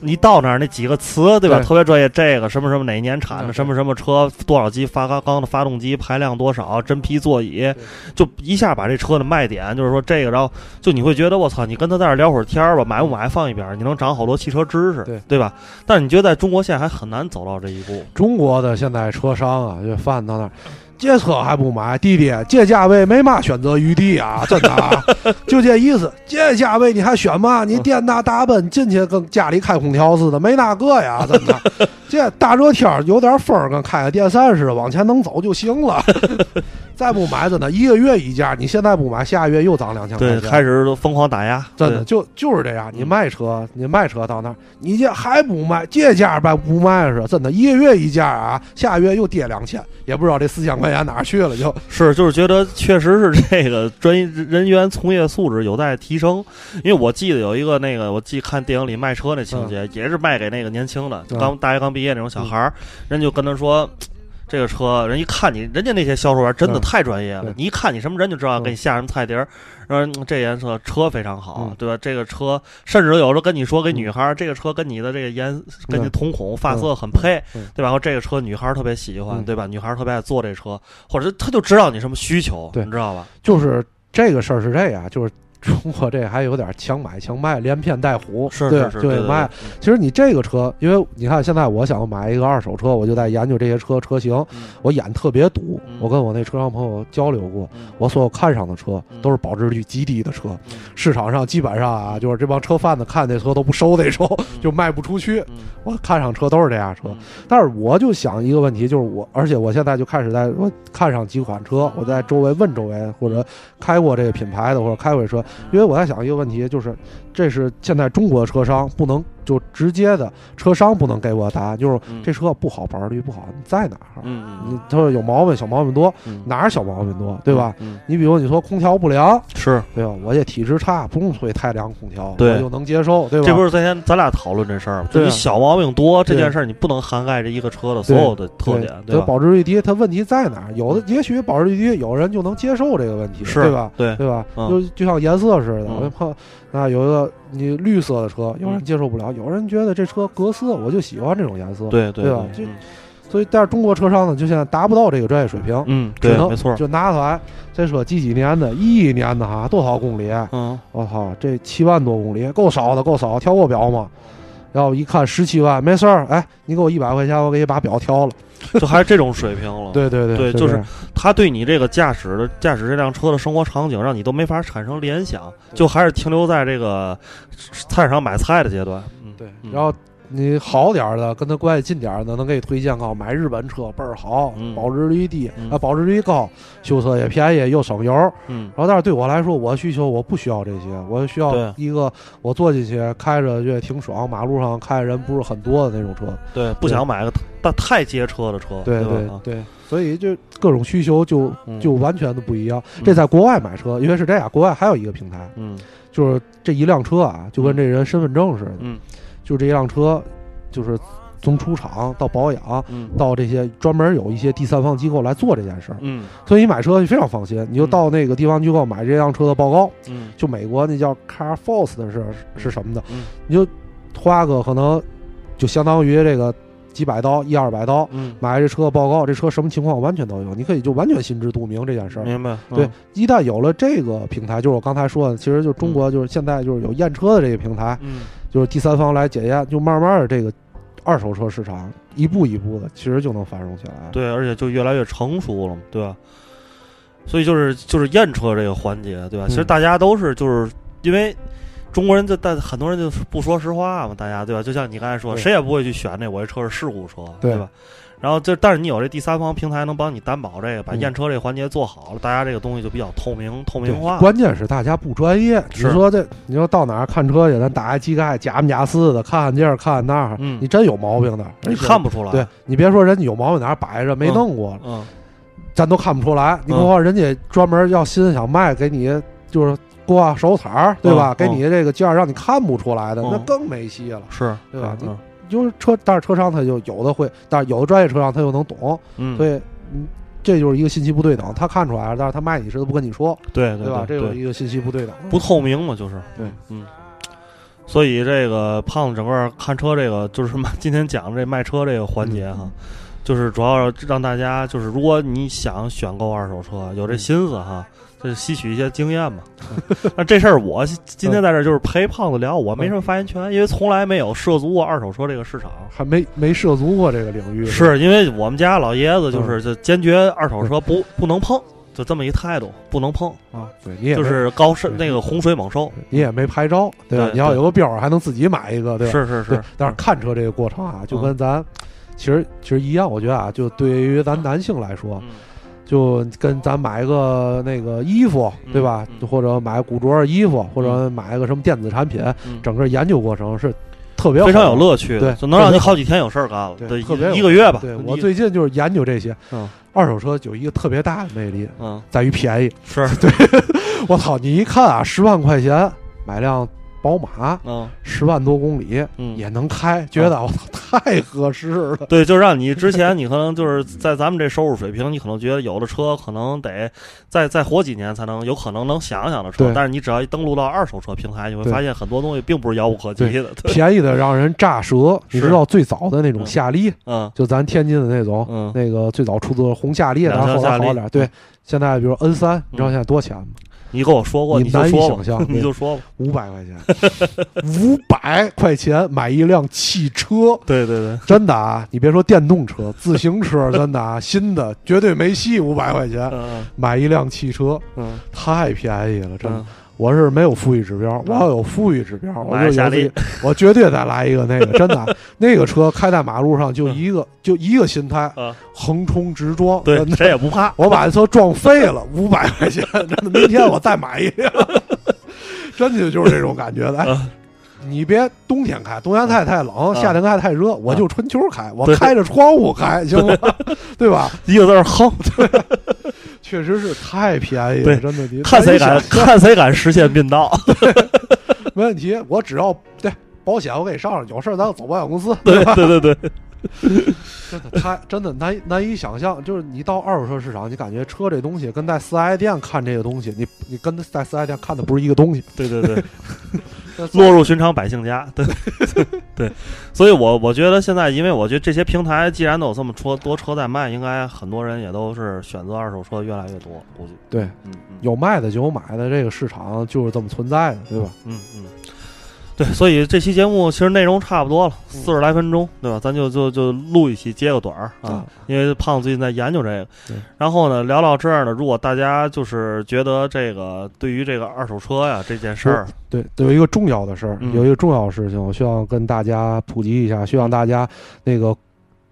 你到那儿那几个词，对吧？对特别专业，这个什么什么哪年产的，什么什么车，多少级发缸的发动机，排量多少，真皮座椅，就一下把这车的卖点，就是说这个，然后就你会觉得我操，你跟他在那儿聊会儿天儿吧，买不买放一边儿，你能长好多汽车知识，对对吧？但是你觉得在中国现在还很难走到这一步，中国的现在车商啊，就贩到那儿。这车还不买，弟弟，这价位没嘛选择余地啊！真的啊，就这意思。这价位你还选嘛？你电大大奔进去跟家里开空调似的，没那个呀！真的，这大热天儿有点风，跟开个电扇似的，往前能走就行了。再不买，真的一个月一价，你现在不买，下个月又涨两千块对，钱。开始都疯狂打压，真的就就是这样，你嗯卖车，你卖车到那儿，你这还不卖，这价吧不卖是真的，一个月一价啊，下个月又跌两千，也不知道这四千块钱哪儿去了就。是，就是觉得确实是这个专业人员从业素质有待提升。因为我记得有一个那个，我记看电影里卖车那情节，也是卖给那个年轻的，嗯刚大学刚毕业那种小孩儿，人就跟他说。这个车，人一看你，人家那些销售员真的嗯太专业了对。你一看你什么人就知道嗯给你下什么菜碟儿。说嗯这颜色车非常好嗯，对吧？这个车甚至有时候跟你说，给女孩儿，这个车跟你的这个颜跟你瞳孔发色很配嗯，对吧？然后这个车女孩儿特别喜欢，嗯对吧？女孩儿特别爱坐这车，或者他就知道你什么需求，对你知道吧？就是这个事儿是这样，就是中国这还有点强买强卖，连骗带唬，对就得卖。其实你这个车，因为你看现在我想买一个二手车，我就在研究这些车车型，嗯。我眼特别堵嗯。我跟我那车商朋友交流过，嗯。我所有看上的车嗯。都是保值率极低的车。嗯。市场上基本上啊，就是这帮车贩子看这车都不收那车，就卖不出去。嗯。我看上车都是这样车，嗯。但是我就想一个问题，就是我，而且我现在就开始在我看上几款车，我在周围问周围或者开过这个品牌的或者开过车，因为我在想一个问题，就是这是现在中国的车商不能就直接的车商不能给我答案，就是嗯这车不好，保值率不好，你在哪儿？嗯你他说有毛病，小毛病多，嗯哪儿小毛病多，对吧？？嗯，你比如你说空调不良，是，对吧？我这体质差，不用吹太凉空调，对我就能接受，对吧？这不是昨天咱俩讨论这事儿吗？你小毛病多这件事儿，你不能涵盖这一个车的所有的特点，对吧？保值率低，它问题在哪儿？有的也许保值率低，有人就能接受这个问题，是对吧？对，对吧？嗯就就像颜色似的，嗯我碰那有一个你绿色的车，有人接受不了，有人觉得这车格斯，我就喜欢这种颜色。对对吧对，就所以，但是中国车商呢，就现在达不到这个专业水平，嗯，对，只能没错，就拿出来这车几几年的，一一年的哈，多少公里？嗯，我操，这七万多公里，够少的，够少，调过表吗？然后一看十七万，没事儿，哎，你给我一百块钱，我给你把表调了。就还是这种水平了。对对对就是他对你这个驾驶的驾驶这辆车的生活场景，让你都没法产生联想，就还是停留在这个菜市场买菜的阶段。嗯，对嗯，然后你好点儿的，跟他关系近点儿的，能给你推荐个买日本车倍儿好，嗯。保值率低嗯。啊，保值率高，修车也便宜又省油。嗯。然后，但是对我来说，我需求我不需要这些，我需要一个我坐进去开着觉得挺爽，马路上开人不是很多的那种车。对，不想买个太太街车的车，对对对，所以就各种需求就嗯。就完全的不一样。嗯。这在国外买车，因为是这样，国外还有一个平台，嗯。就是这一辆车啊，就跟这人身份证似的，嗯就这一辆车，就是从出厂到保养。嗯到这些专门有一些第三方机构来做这件事儿，嗯所以你买车就非常放心，你就到那个地方机构买这辆车的报告，嗯就美国那叫 Carforce 的是是什么的，嗯你就花个可能就相当于这个几百刀一二百刀嗯，买这车的报告，这车什么情况完全都有，你可以就完全心知肚明这件事儿。明白？对嗯，一旦有了这个平台，就是我刚才说的，其实就中国就是现在就是有验车的这个平台，嗯就是第三方来检验，就慢慢的这个二手车市场一步一步的，其实就能繁荣起来。对，而且就越来越成熟了嘛，对吧？所以就是就是验车这个环节，对吧？其实嗯大家都是就是因为中国人就但很多人就不说实话嘛，大家对吧？就像你刚才说，谁也不会去选那我这车是事故车，对对吧？然后这但是你有这第三方平台能帮你担保这个，把嗯验车这个环节做好了，大家这个东西就比较透明透明化。关键是大家不专业。你说这，你说到哪儿看车去，咱打开机盖，假模假似的，看看这儿看看那儿，嗯你真有毛病的，你看不出来，对，你别说人家有毛病哪儿摆着没弄过，嗯咱都看不出来。你嗯何况人家专门要新想卖给你，就是挂手彩儿，对吧？嗯给你这个价让你看不出来的，嗯那更没戏了。是，对吧嗯就是车，但是车商他就有的会，但是有的专业车商他又能懂，嗯，所以嗯，这就是一个信息不对等。他看出来了，但是他卖你时他不跟你说，对对吧？这对就是一个信息不对等。不透明嘛，就是对，嗯。所以这个胖子整个看车这个就是什么今天讲这卖车这个环节哈，就是主要让大家就是如果你想选购二手车，有这心思哈，这吸取一些经验嘛。那这事儿我今天在这儿就是陪胖子聊，我没什么发言权，因为从来没有涉足过二手车这个市场。还没没涉足过这个领域，是因为我们家老爷子就是就坚决二手车不 不能碰，就这么一态度，不能碰，啊，对你也就是高深那个洪水猛兽。你也没牌照，对吧？对你要有个标儿，还能自己买一个，对吧？是是是，但是看车这个过程啊，就嗯跟咱其实其实一样，我觉得啊，就对于咱男性来说，嗯就跟咱买个那个衣服，嗯对吧？嗯。或者买古着衣服，或者买一个什么电子产品，嗯。整个研究过程是特别非常有乐趣的，对就能让你好几天有事儿干了，对，特别一一个月吧。对我最近就是研究这些，嗯。二手车有一个特别大的魅力，嗯。在于便宜。是。对我操，你一看啊，十万块钱买辆宝马，嗯。十万多公里嗯。也能开，觉得我操太合适了。对，就让你之前你可能就是在咱们这收入水平，你可能觉得有的车可能得再再活几年才能有可能能想想的车，但是你只要一登录到二手车平台，你会发现很多东西并不是遥不可及的。对。便宜的让人炸舌，你是。知道最早的那种嗯。夏利，嗯。就咱天津的那种，嗯，那个最早出的红夏利，两然后后来厢夏利好点。对，现在比如 N 三，你知道嗯。现在多少钱吗？你跟我说过，你难以想象 你就说吧。五百块钱，五百块钱买一辆汽车，对对对，真的啊！你别说电动车，自行车真的啊，新的绝对没戏，五百块钱嗯买一辆汽车嗯太便宜了，真的。嗯，我是没有富裕指标，我要有富裕指标，我就买夏利有自己，我绝对再来一个那个，真的啊，那个车开在马路上就一个就一个心态，啊，横冲直撞，对。谁也不怕。我把这车撞废了，五百块钱，真的，明天我再买一辆，真的就是这种感觉的。你别冬天开，冬天太太冷，夏天开太热，我就春秋开，我开着窗户开，行吗？对吧？一个字儿横，确实是太便宜对了，真的，你看谁敢看谁敢实现并道。没问题，我只要对保险我给你上上，有事儿咱就走保险公司，对吧？对对对，真的太真的难以难以想象，就是你到二手车市场，你感觉车这东西跟在四 S 店看这个东西，你你跟在四 S 店看的不是一个东西。对对对，落入寻常百姓家，对对，所以我我觉得现在，因为我觉得这些平台既然都有这么车多车在卖，应该很多人也都是选择二手车越来越多，估计，对，嗯嗯。有卖的就有买的，这个市场就是这么存在的，对吧？嗯嗯，对，所以这期节目其实内容差不多了，四十来分钟，对吧？咱就就就录一期接个短儿啊啊，因为胖子最近在研究这个。对，然后呢聊到这儿呢，如果大家就是觉得这个对于这个二手车呀这件事儿，对，有一个重要的事儿，嗯。有一个重要的事情，我希望跟大家普及一下，希望大家那个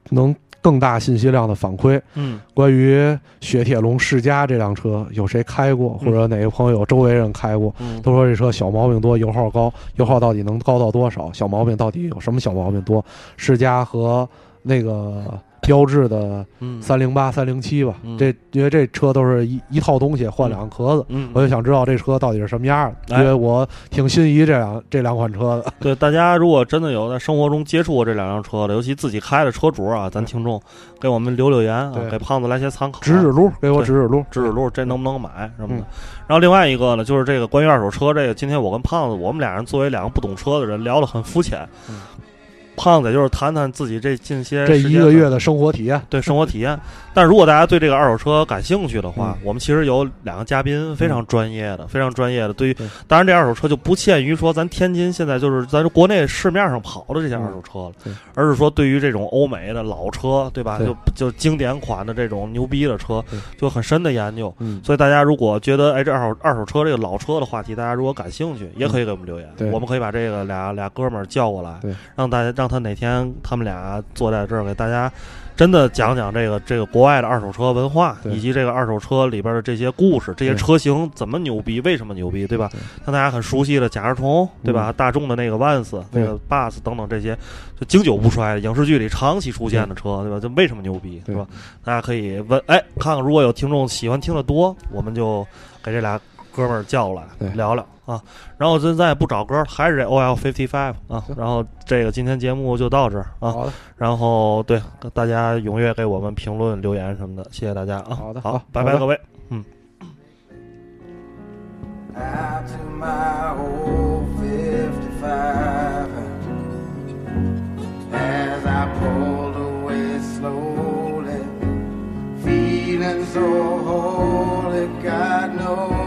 能更大信息量的反馈。嗯关于雪铁龙世嘉这辆车，有谁开过，嗯或者哪个朋友周围人开过？嗯都说这车小毛病多，油耗高，油耗到底能高到多少？小毛病到底有什么小毛病多？世嘉和那个标致的嗯三零八、三零七吧，嗯这因为这车都是一一套东西换两个壳子。嗯，我就想知道这车到底是什么样的，哎因为我挺心仪这两这两款车的。对大家如果真的有在生活中接触过这两辆车的，尤其自己开的车主啊，咱听众给我们留留言啊，给胖子来些参考，指指路，给我指指路。指指路，这能不能买什么的。嗯然后另外一个呢，就是这个关于二手车这个，今天我跟胖子，我们俩人作为两个不懂车的人，聊得很肤浅。嗯胖子就是谈谈自己这近些这一个月的生活体验，对生活体验。但如果大家对这个二手车感兴趣的话，嗯我们其实有两个嘉宾非常专业的，非常专业的。对于对当然这二手车就不限于说咱天津现在就是咱国内市面上跑的这些二手车了，嗯而是说对于这种欧美的老车，对吧？对就就经典款的这种牛逼的车，就很深的研究。嗯，所以大家如果觉得哎这二手二手车这个老车的话题，大家如果感兴趣，也可以给我们留言，对我们可以把这个俩俩哥们儿叫过来，让大家让他哪天他们俩坐在这儿给大家真的讲讲这个这个国外的二手车文化，以及这个二手车里边的这些故事，这些车型怎么牛逼，为什么牛逼，对吧？像大家很熟悉的甲壳虫，对吧？大众的那个 Vans、那个 Bus 等等这些，就经久不衰的影视剧里长期出现的车，对吧？就为什么牛逼，对对吧？大家可以问，哎，看看如果有听众喜欢听的多，我们就给这俩哥们儿叫过来聊聊啊。然后现在不找歌，还是这 OL Fifty Five 啊。然后这个今天节目就到这儿啊。好的。然后对大家踊跃给我们评论留言什么的，谢谢大家啊。好的，好，拜拜各位，嗯。My old as I pulled away slowly, feeling so holy, God know